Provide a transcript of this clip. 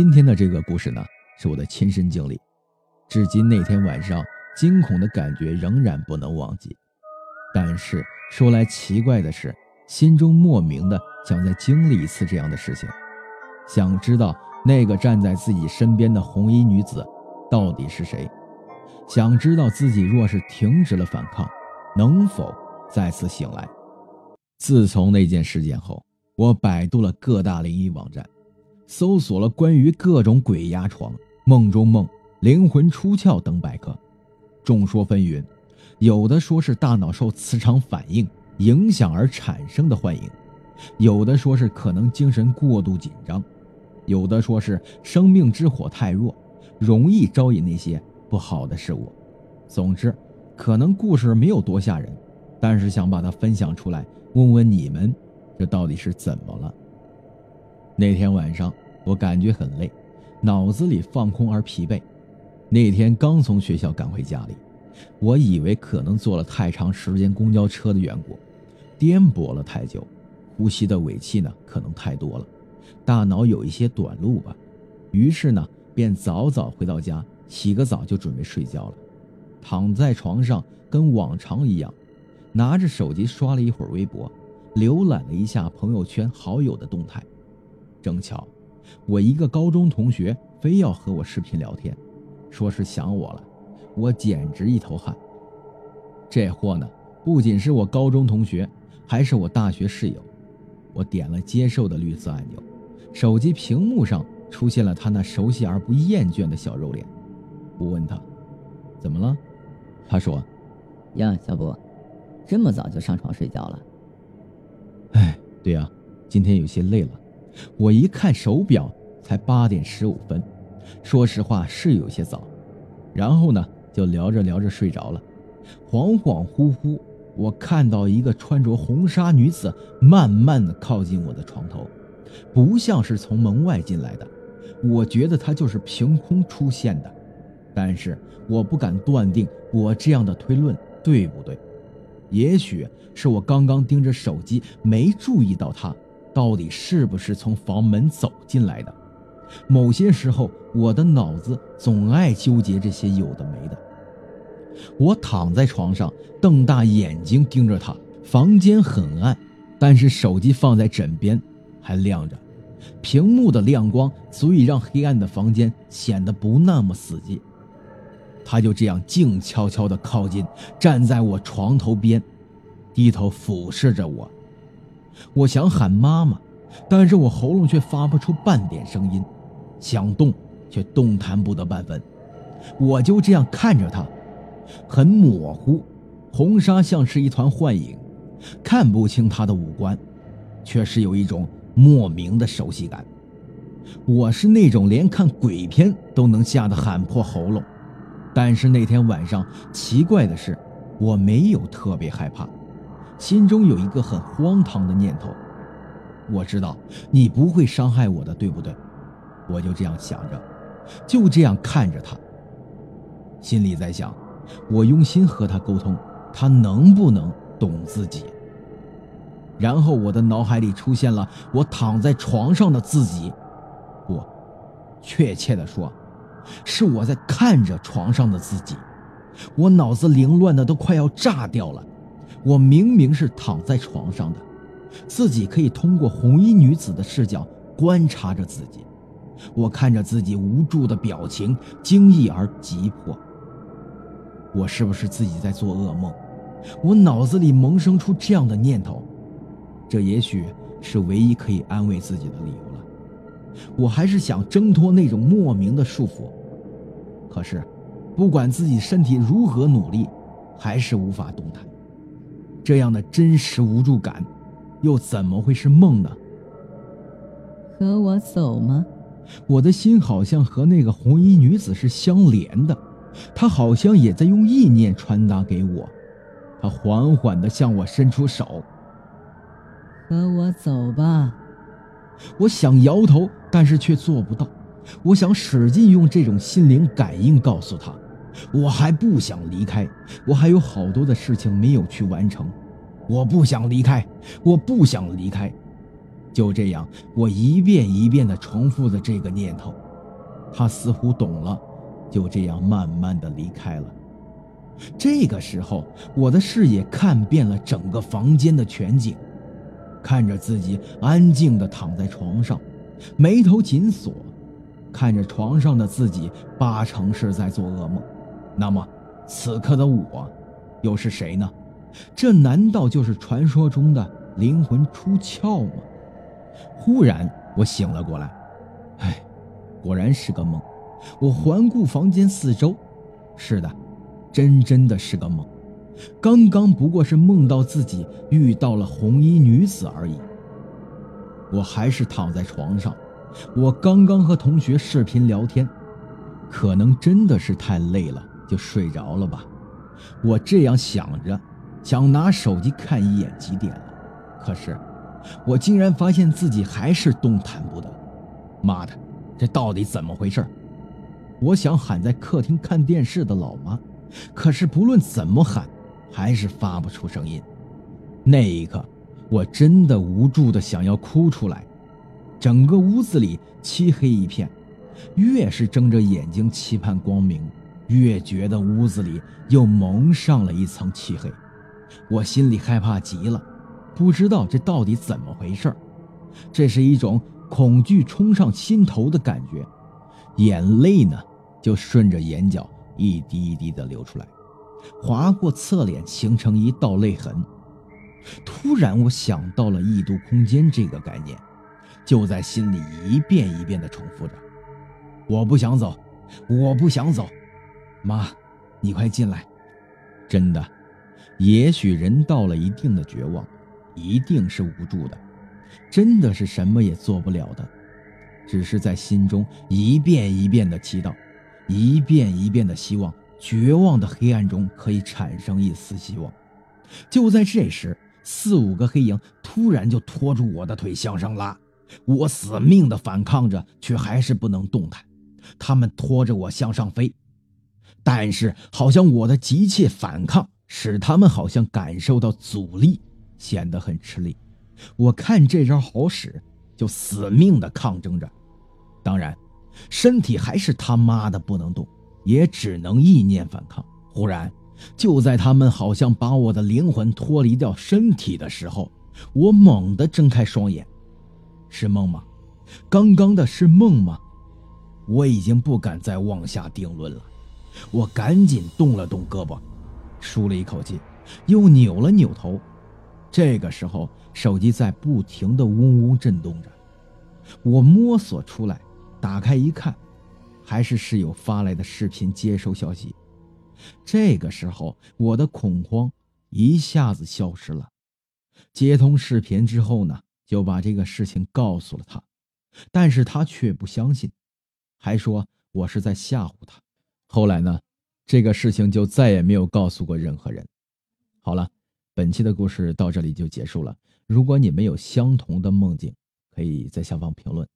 今天的这个故事呢，是我的亲身经历，至今那天晚上惊恐的感觉仍然不能忘记。但是说来奇怪的是，心中莫名的想再经历一次这样的事情，想知道那个站在自己身边的红衣女子到底是谁，想知道自己若是停止了反抗，能否再次醒来。自从那件事件后，我百度了各大灵异网站。搜索了关于各种鬼压床、梦中梦、灵魂出窍等百科，众说纷纭，有的说是大脑受磁场反应影响而产生的幻影，有的说是可能精神过度紧张，有的说是生命之火太弱，容易招引那些不好的事物。总之，可能故事没有多吓人，但是想把它分享出来，问问你们，这到底是怎么了？那天晚上，我感觉很累，脑子里放空而疲惫。那天刚从学校赶回家里，我以为可能坐了太长时间公交车的缘故，颠簸了太久，呼吸的尾气呢可能太多了，大脑有一些短路吧。于是呢，便早早回到家，洗个澡就准备睡觉了。躺在床上，跟往常一样，拿着手机刷了一会儿微博，浏览了一下朋友圈好友的动态。正巧，我一个高中同学非要和我视频聊天，说是想我了，我简直一头汗。这货呢，不仅是我高中同学，还是我大学室友。我点了接受的绿色按钮，手机屏幕上出现了他那熟悉而不厌倦的小肉脸。我问他，怎么了？他说：“呀，小波，这么早就上床睡觉了？”哎，对呀，今天有些累了。我一看手表，才八点十五分，说实话是有些早。然后呢，就聊着聊着睡着了。恍恍惚惚，我看到一个穿着红纱女子慢慢的靠近我的床头，不像是从门外进来的，我觉得她就是凭空出现的。但是我不敢断定我这样的推论对不对，也许是我刚刚盯着手机没注意到她。到底是不是从房门走进来的？某些时候，我的脑子总爱纠结这些有的没的。我躺在床上，瞪大眼睛盯着他。房间很暗，但是手机放在枕边，还亮着，屏幕的亮光足以让黑暗的房间显得不那么死寂。他就这样静悄悄地靠近，站在我床头边，低头俯视着我。我想喊妈妈，但是我喉咙却发不出半点声音，想动却动弹不得半分。我就这样看着他，很模糊，红纱像是一团幻影，看不清他的五官，却是有一种莫名的熟悉感。我是那种连看鬼片都能吓得喊破喉咙，但是那天晚上奇怪的是，我没有特别害怕。心中有一个很荒唐的念头，我知道你不会伤害我的，对不对？我就这样想着，就这样看着他，心里在想：我用心和他沟通，他能不能懂自己？然后我的脑海里出现了我躺在床上的自己，不，确切的说，是我在看着床上的自己，我脑子凌乱的都快要炸掉了。我明明是躺在床上的，自己可以通过红衣女子的视角观察着自己。我看着自己无助的表情，惊异而急迫。我是不是自己在做噩梦？我脑子里萌生出这样的念头，这也许是唯一可以安慰自己的理由了。我还是想挣脱那种莫名的束缚，可是，不管自己身体如何努力，还是无法动弹。这样的真实无助感，又怎么会是梦呢？和我走吗？我的心好像和那个红衣女子是相连的，她好像也在用意念传达给我。她缓缓地向我伸出手。和我走吧。我想摇头，但是却做不到。我想使劲用这种心灵感应告诉她。我还不想离开，我还有好多的事情没有去完成。我不想离开，我不想离开。就这样，我一遍一遍地重复着这个念头。他似乎懂了，就这样慢慢的离开了。这个时候，我的视野看遍了整个房间的全景，看着自己安静的躺在床上，眉头紧锁，看着床上的自己，八成是在做噩梦。那么，此刻的我，又是谁呢？这难道就是传说中的灵魂出窍吗？忽然，我醒了过来。唉，果然是个梦。我环顾房间四周，是的。真真的是个梦，刚刚不过是梦到自己遇到了红衣女子而已。我还是躺在床上，我刚刚和同学视频聊天，可能真的是太累了，就睡着了吧。我这样想着，想拿手机看一眼几点了，可是我竟然发现自己还是动弹不得。妈的，这到底怎么回事？我想喊在客厅看电视的老妈。可是不论怎么喊，还是发不出声音。那一刻，我真的无助的想要哭出来。整个屋子里漆黑一片，越是睁着眼睛期盼光明，越觉得屋子里又蒙上了一层漆黑。我心里害怕极了，不知道这到底怎么回事这是一种恐惧冲上心头的感觉，眼泪呢就顺着眼角。一滴一滴的流出来，划过侧脸，形成一道泪痕。突然，我想到了异度空间这个概念，就在心里一遍一遍的重复着：“我不想走，我不想走。”妈，你快进来！真的，也许人到了一定的绝望，一定是无助的，真的是什么也做不了的，只是在心中一遍一遍的祈祷。一遍一遍的希望，绝望的黑暗中可以产生一丝希望。就在这时，四五个黑影突然就拖住我的腿向上拉，我死命的反抗着，却还是不能动弹。他们拖着我向上飞，但是好像我的急切反抗使他们好像感受到阻力，显得很吃力。我看这招好使，就死命的抗争着。当然。身体还是他妈的不能动，也只能意念反抗。忽然，就在他们好像把我的灵魂脱离掉身体的时候，我猛地睁开双眼。是梦吗？刚刚的是梦吗？我已经不敢再妄下定论了。我赶紧动了动胳膊，舒了一口气，又扭了扭头。这个时候，手机在不停的嗡嗡震动着。我摸索出来。打开一看，还是室友发来的视频接收消息。这个时候，我的恐慌一下子消失了。接通视频之后呢，就把这个事情告诉了他，但是他却不相信，还说我是在吓唬他。后来呢，这个事情就再也没有告诉过任何人。好了，本期的故事到这里就结束了。如果你们有相同的梦境，可以在下方评论。